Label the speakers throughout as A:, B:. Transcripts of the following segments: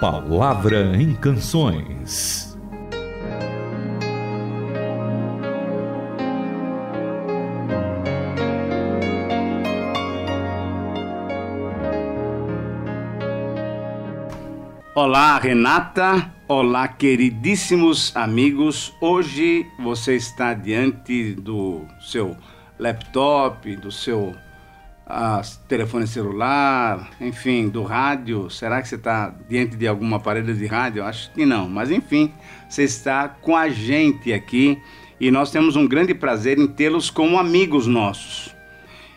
A: Palavra em Canções.
B: Olá, Renata. Olá, queridíssimos amigos. Hoje você está diante do seu laptop, do seu uh, telefone celular, enfim, do rádio. Será que você está diante de algum aparelho de rádio? Acho que não, mas enfim, você está com a gente aqui e nós temos um grande prazer em tê-los como amigos nossos.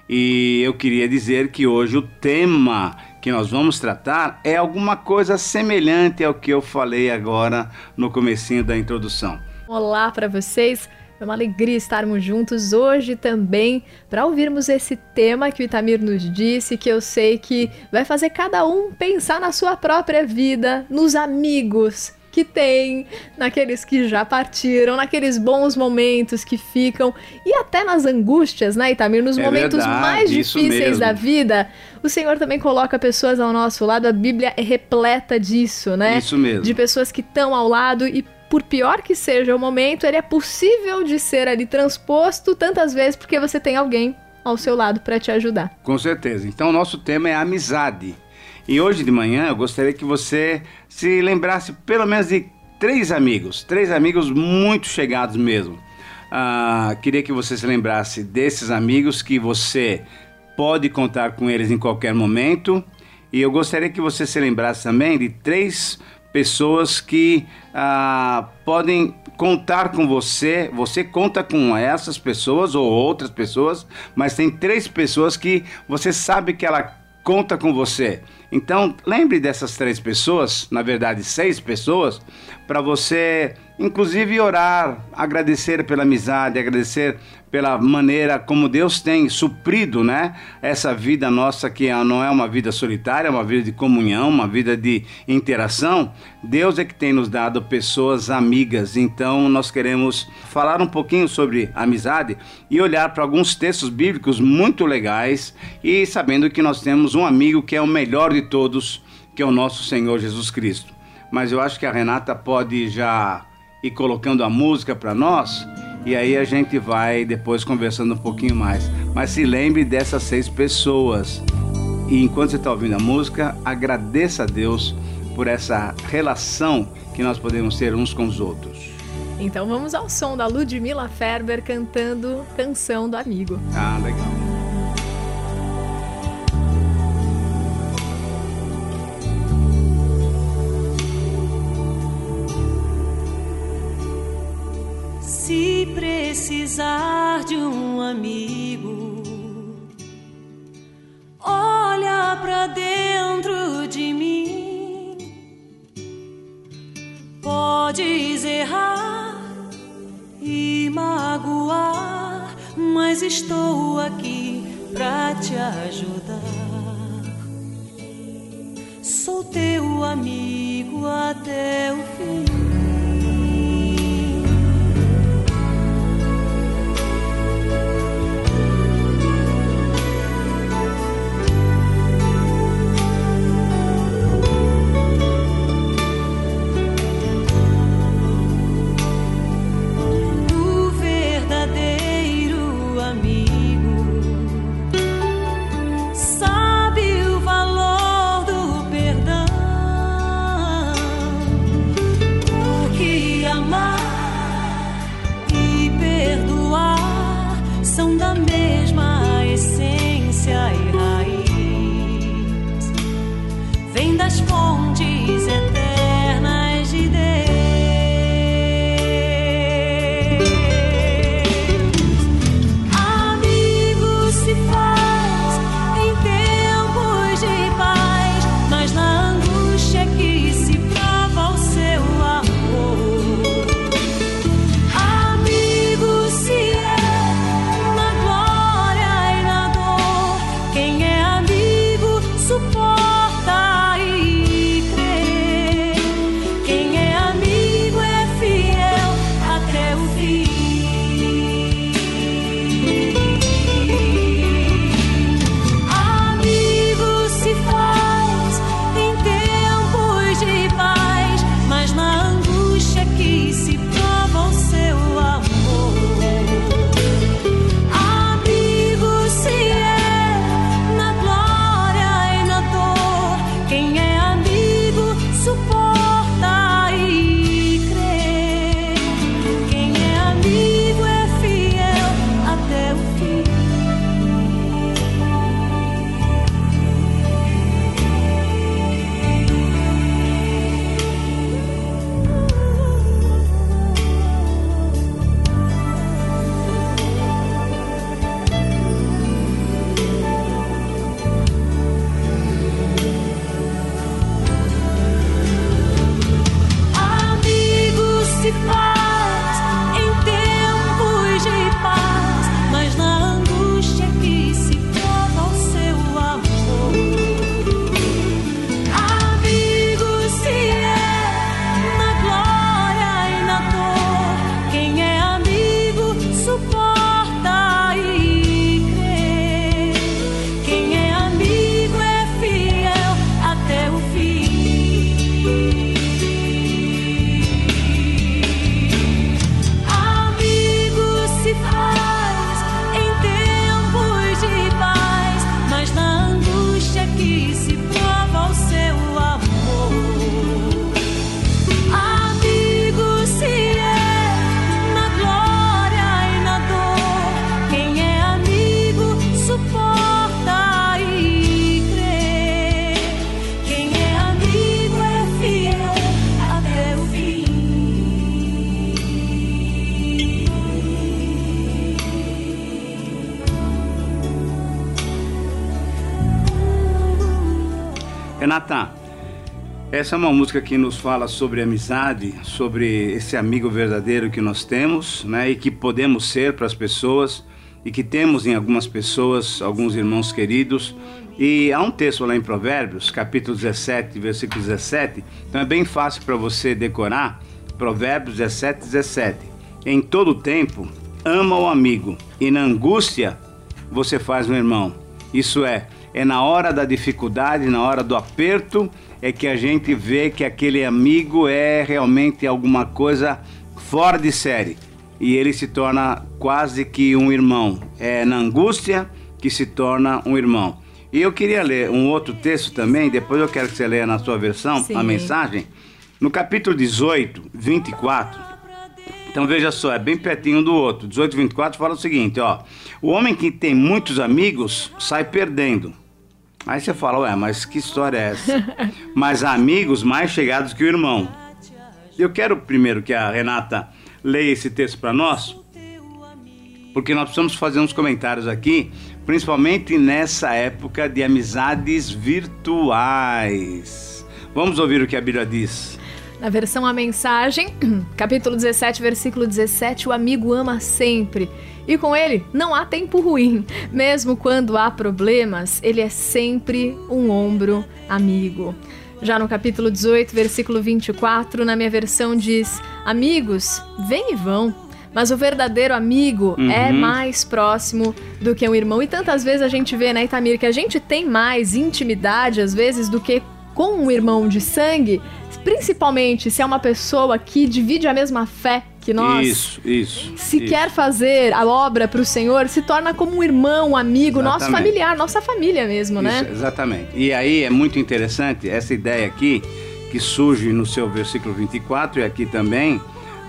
B: E eu queria dizer que hoje o tema que nós vamos tratar é alguma coisa semelhante ao que eu falei agora no comecinho da introdução.
C: Olá para vocês. É uma alegria estarmos juntos hoje também para ouvirmos esse tema que o Itamir nos disse, que eu sei que vai fazer cada um pensar na sua própria vida, nos amigos que tem, naqueles que já partiram, naqueles bons momentos que ficam e até nas angústias, né, Itamir? Nos é momentos verdade, mais difíceis da vida, o Senhor também coloca pessoas ao nosso lado. A Bíblia é repleta disso, né?
B: Isso mesmo.
C: De pessoas que estão ao lado e por pior que seja o momento, ele é possível de ser ali transposto tantas vezes porque você tem alguém ao seu lado para te ajudar.
B: Com certeza. Então, o nosso tema é amizade. E hoje de manhã eu gostaria que você se lembrasse pelo menos de três amigos, três amigos muito chegados mesmo. Ah, queria que você se lembrasse desses amigos que você pode contar com eles em qualquer momento. E eu gostaria que você se lembrasse também de três pessoas que ah, podem contar com você, você conta com essas pessoas ou outras pessoas, mas tem três pessoas que você sabe que ela conta com você. Então, lembre dessas três pessoas, na verdade, seis pessoas, para você, inclusive, orar, agradecer pela amizade, agradecer pela maneira como Deus tem suprido, né, essa vida nossa que é, não é uma vida solitária, é uma vida de comunhão, uma vida de interação. Deus é que tem nos dado pessoas amigas. Então, nós queremos falar um pouquinho sobre amizade e olhar para alguns textos bíblicos muito legais e sabendo que nós temos um amigo que é o melhor de todos, que é o nosso Senhor Jesus Cristo. Mas eu acho que a Renata pode já ir colocando a música para nós e aí a gente vai depois conversando um pouquinho mais. Mas se lembre dessas seis pessoas. E enquanto você está ouvindo a música, agradeça a Deus por essa relação que nós podemos ter uns com os outros.
C: Então vamos ao som da Ludmilla Ferber cantando Canção do Amigo.
B: Ah, legal.
D: Precisar de um amigo, olha pra dentro de mim. Podes errar e magoar, mas estou aqui pra te ajudar. Sou teu amigo até o fim.
B: Renata, essa é uma música que nos fala sobre amizade, sobre esse amigo verdadeiro que nós temos, né, e que podemos ser para as pessoas e que temos em algumas pessoas, alguns irmãos queridos. E há um texto lá em Provérbios, capítulo 17, versículo 17, então é bem fácil para você decorar. Provérbios 17, 17. Em todo tempo, ama o amigo, e na angústia você faz um irmão. Isso é, é na hora da dificuldade, na hora do aperto, é que a gente vê que aquele amigo é realmente alguma coisa fora de série. E ele se torna quase que um irmão. É na angústia que se torna um irmão. E eu queria ler um outro texto também, depois eu quero que você leia na sua versão
C: Sim.
B: a mensagem. No capítulo 18, 24. Então veja só, é bem pertinho do outro. 18, 24 fala o seguinte, ó. O homem que tem muitos amigos sai perdendo. Aí você fala, ué, mas que história é essa? mas há amigos mais chegados que o irmão. Eu quero primeiro que a Renata leia esse texto para nós, porque nós precisamos fazer uns comentários aqui, principalmente nessa época de amizades virtuais. Vamos ouvir o que a Bíblia diz.
C: Na versão A Mensagem, capítulo 17, versículo 17, o amigo ama sempre. E com ele não há tempo ruim. Mesmo quando há problemas, ele é sempre um ombro amigo. Já no capítulo 18, versículo 24, na minha versão diz: Amigos, vêm e vão. Mas o verdadeiro amigo é mais próximo do que um irmão. E tantas vezes a gente vê, né, Itamir, que a gente tem mais intimidade, às vezes, do que com um irmão de sangue, principalmente se é uma pessoa que divide a mesma fé que nós.
B: Isso, isso.
C: Se
B: isso.
C: quer fazer a obra para o Senhor, se torna como um irmão, um amigo, nosso
B: Exatamente.
C: familiar, nossa família mesmo, né?
B: Isso, exatamente. E aí é muito interessante essa ideia aqui, que surge no seu versículo 24 e aqui também,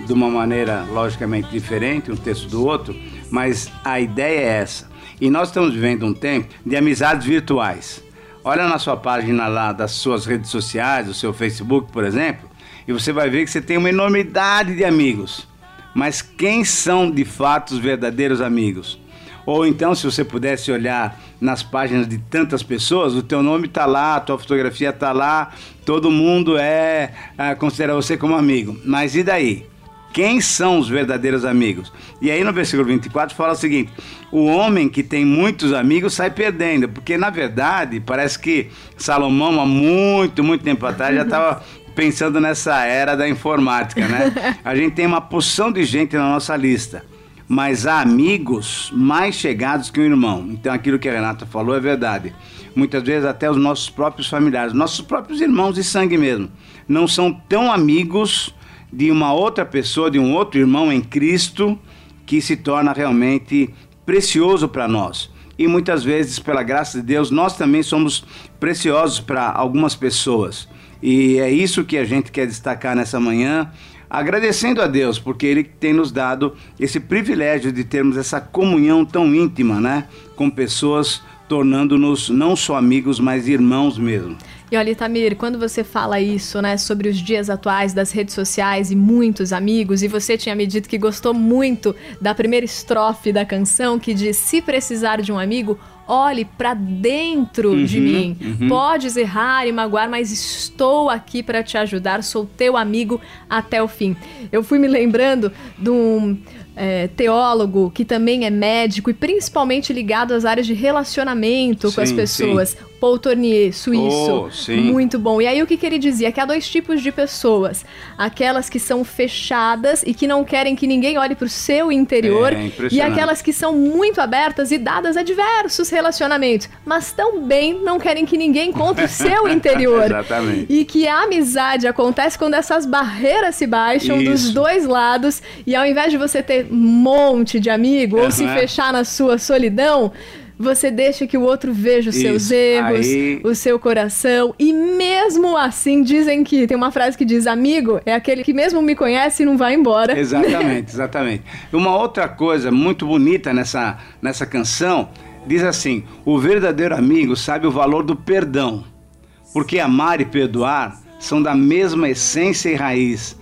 B: de uma maneira logicamente diferente, um texto do outro, mas a ideia é essa. E nós estamos vivendo um tempo de amizades virtuais. Olha na sua página lá das suas redes sociais, do seu Facebook, por exemplo, e você vai ver que você tem uma enormidade de amigos. Mas quem são de fato os verdadeiros amigos? Ou então, se você pudesse olhar nas páginas de tantas pessoas, o teu nome está lá, a tua fotografia está lá, todo mundo é ah, considera você como amigo. Mas e daí? Quem são os verdadeiros amigos? E aí no versículo 24 fala o seguinte: o homem que tem muitos amigos sai perdendo, porque na verdade parece que Salomão há muito, muito tempo atrás já estava pensando nessa era da informática, né? A gente tem uma porção de gente na nossa lista, mas há amigos mais chegados que um irmão. Então aquilo que a Renata falou é verdade. Muitas vezes até os nossos próprios familiares, nossos próprios irmãos de sangue mesmo, não são tão amigos de uma outra pessoa, de um outro irmão em Cristo, que se torna realmente precioso para nós. E muitas vezes, pela graça de Deus, nós também somos preciosos para algumas pessoas. E é isso que a gente quer destacar nessa manhã, agradecendo a Deus, porque Ele tem nos dado esse privilégio de termos essa comunhão tão íntima, né? Com pessoas tornando-nos não só amigos, mas irmãos mesmo.
C: E olha, Itamir, quando você fala isso, né, sobre os dias atuais das redes sociais e muitos amigos, e você tinha me dito que gostou muito da primeira estrofe da canção que diz: Se precisar de um amigo, olhe para dentro de
B: Uhum,
C: mim.
B: uhum.
C: Podes errar e magoar, mas estou aqui para te ajudar, sou teu amigo até o fim. Eu fui me lembrando de um. é, teólogo que também é médico e principalmente ligado às áreas de relacionamento com as
B: Sim,
C: pessoas. Paul Tournier, suíço.
B: Oh.
C: Muito bom. E aí o que, que ele dizia? Que há dois tipos de pessoas. Aquelas que são fechadas e que não querem que ninguém olhe para o seu interior.
B: É,
C: e aquelas que são muito abertas e dadas a diversos relacionamentos. Mas também não querem que ninguém encontre o seu interior.
B: Exatamente.
C: E que a amizade acontece quando essas barreiras se baixam dos
B: Isso.
C: dois lados. E ao invés de você ter um monte de amigo ou se
B: Aham.
C: fechar na sua solidão, você deixa que o outro veja os seus
B: Isso.
C: erros,
B: Aí-
C: o seu coração. E mesmo assim, dizem que tem uma frase que diz: amigo é aquele que mesmo me conhece e não vai embora.
B: Exatamente, exatamente. Uma outra coisa muito bonita nessa, nessa canção diz assim: o verdadeiro amigo sabe o valor do perdão, porque amar e perdoar são da mesma essência e raiz.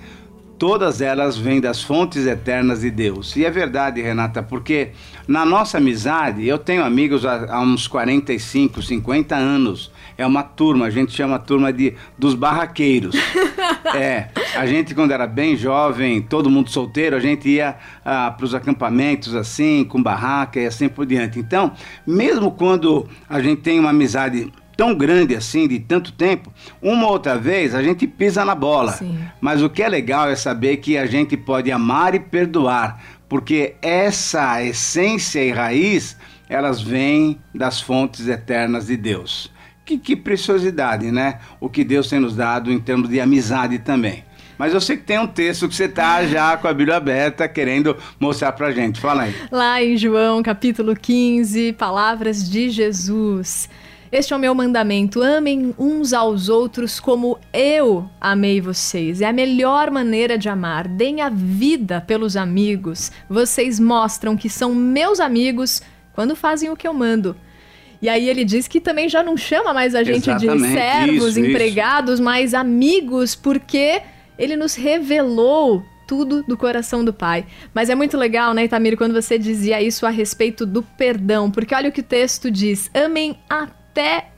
B: Todas elas vêm das fontes eternas de Deus. E é verdade, Renata, porque na nossa amizade, eu tenho amigos há, há uns 45, 50 anos. É uma turma, a gente chama a turma de dos barraqueiros. é, a gente quando era bem jovem, todo mundo solteiro, a gente ia ah, para os acampamentos assim, com barraca e assim por diante. Então, mesmo quando a gente tem uma amizade tão grande assim, de tanto tempo, uma outra vez a gente pisa na bola.
C: Sim.
B: Mas o que é legal é saber que a gente pode amar e perdoar, porque essa essência e raiz, elas vêm das fontes eternas de Deus. Que, que preciosidade, né? O que Deus tem nos dado em termos de amizade também. Mas eu sei que tem um texto que você tá já com a Bíblia aberta querendo mostrar pra gente. Fala aí.
C: Lá em João, capítulo 15, palavras de Jesus. Este é o meu mandamento: amem uns aos outros como eu amei vocês. É a melhor maneira de amar. Deem a vida pelos amigos. Vocês mostram que são meus amigos quando fazem o que eu mando. E aí ele diz que também já não chama mais a gente
B: Exatamente,
C: de servos,
B: isso,
C: empregados, mas amigos, porque ele nos revelou tudo do coração do Pai. Mas é muito legal, né, Itamir, quando você dizia isso a respeito do perdão, porque olha o que o texto diz: amem até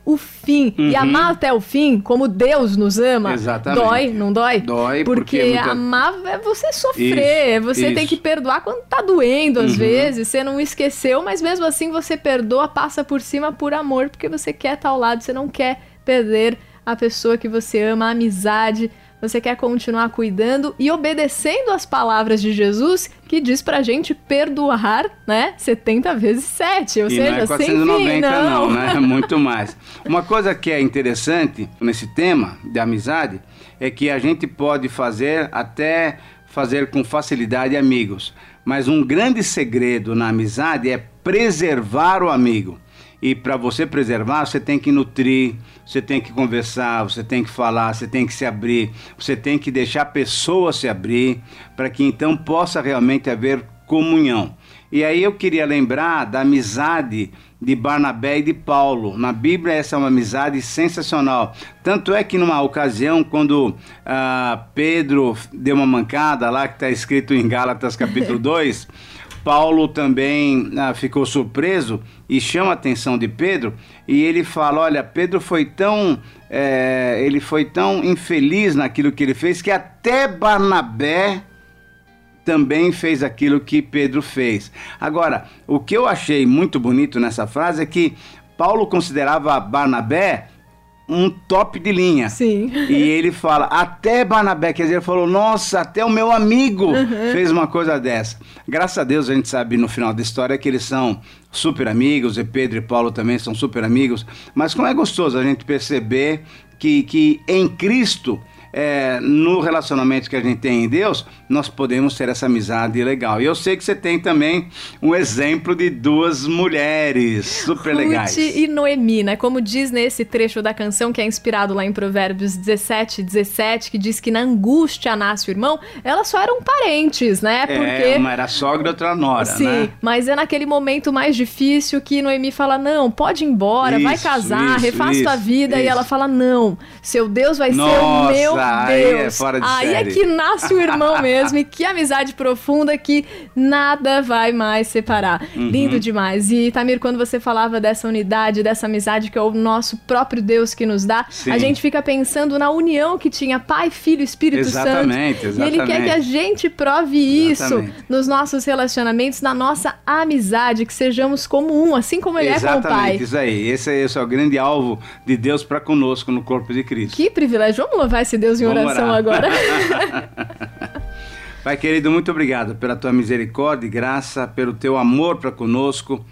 C: o fim. E
B: Uhum.
C: amar até o fim, como Deus nos ama,
B: Exatamente.
C: dói, não dói?
B: Dói,
C: porque,
B: porque muita-
C: amar é você sofrer,
B: Isso,
C: é você tem
B: isso.
C: que perdoar quando tá doendo às
B: Uhum.
C: vezes, você não esqueceu, mas mesmo assim você perdoa, passa por cima por amor, porque você quer estar ao lado, você não quer perder a pessoa que você ama, a amizade, você quer continuar cuidando e obedecendo as palavras de Jesus, que diz pra gente perdoar, né, 70 vezes 7, ou
B: e
C: seja,
B: não é
C: sem
B: 490
C: fim,
B: não, né? Muito mais. Uma coisa que é interessante nesse tema de amizade é que a gente pode fazer até fazer com facilidade amigos, mas um grande segredo na amizade é preservar o amigo. E para você preservar, você tem que nutrir, você tem que conversar, você tem que falar, você tem que se abrir, você tem que deixar a pessoa se abrir, para que então possa realmente haver comunhão. E aí eu queria lembrar da amizade de Barnabé e de Paulo. Na Bíblia essa é uma amizade sensacional. Tanto é que numa ocasião, quando ah, Pedro deu uma mancada lá, que está escrito em Gálatas capítulo 2, Paulo também ah, ficou surpreso e chama a atenção de Pedro e ele fala: olha, Pedro foi tão eh, ele foi tão infeliz naquilo que ele fez que até Barnabé também fez aquilo que Pedro fez. Agora, o que eu achei muito bonito nessa frase é que Paulo considerava Barnabé um top de linha.
C: Sim.
B: E ele fala, até Barnabé, quer dizer, ele falou, nossa, até o meu amigo fez uma coisa dessa. Graças a Deus a gente sabe no final da história que eles são super amigos, e Pedro e Paulo também são super amigos. Mas como é gostoso a gente perceber que, que em Cristo, é, no relacionamento que a gente tem em Deus, nós podemos ter essa amizade legal. E eu sei que você tem também um exemplo de duas mulheres super legais.
C: Ruth e Noemi, né? Como diz nesse trecho da canção que é inspirado lá em Provérbios 17, 17, que diz que na angústia nasce o irmão, elas só eram parentes, né?
B: É,
C: Porque.
B: uma era sogra e outra nora,
C: Sim,
B: né?
C: mas é naquele momento mais difícil que Noemi fala: Não, pode ir embora, vai
B: Isso,
C: casar,
B: isso,
C: refaz tua vida. E ela fala: Não, seu Deus vai ser o
B: Nossa,
C: meu
B: aí é
C: Deus.
B: fora de
C: aí é
B: série.
C: que nasce o irmão mesmo, e que amizade profunda que nada vai mais separar.
B: Uhum.
C: Lindo demais. E Tamir, quando você falava dessa unidade, dessa amizade que é o nosso próprio Deus que nos dá,
B: Sim.
C: a gente fica pensando na união que tinha Pai, Filho Espírito
B: Exatamente,
C: Santo. E ele quer
B: exatamente.
C: que a gente prove isso
B: Exatamente.
C: nos nossos relacionamentos, na nossa amizade, que sejamos como um, assim como ele é com o Pai.
B: Exatamente, isso aí. Esse, é- esse é o grande alvo de Deus para conosco no corpo de Cristo.
C: Que privilégio. Vamos louvar esse Deus em
B: Vamos
C: oração
B: orar.
C: agora.
B: Pai querido, muito obrigado pela tua misericórdia e graça, pelo teu amor para conosco,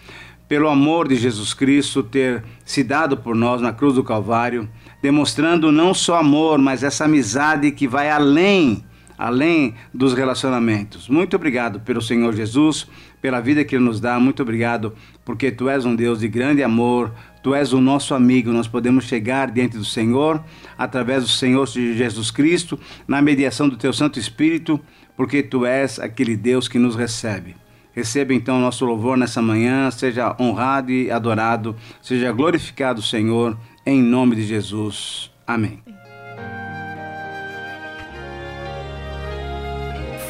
B: pelo amor de Jesus Cristo ter se dado por nós na cruz do Calvário, demonstrando não só amor, mas essa amizade que vai além, além dos relacionamentos. Muito obrigado pelo Senhor Jesus, pela vida que Ele nos dá. Muito obrigado porque Tu és um Deus de grande amor, Tu és o nosso amigo. Nós podemos chegar diante do Senhor através do Senhor Jesus Cristo, na mediação do Teu Santo Espírito, porque Tu és aquele Deus que nos recebe. Receba então o nosso louvor nessa manhã, seja honrado e adorado, seja glorificado o Senhor, em nome de Jesus. Amém.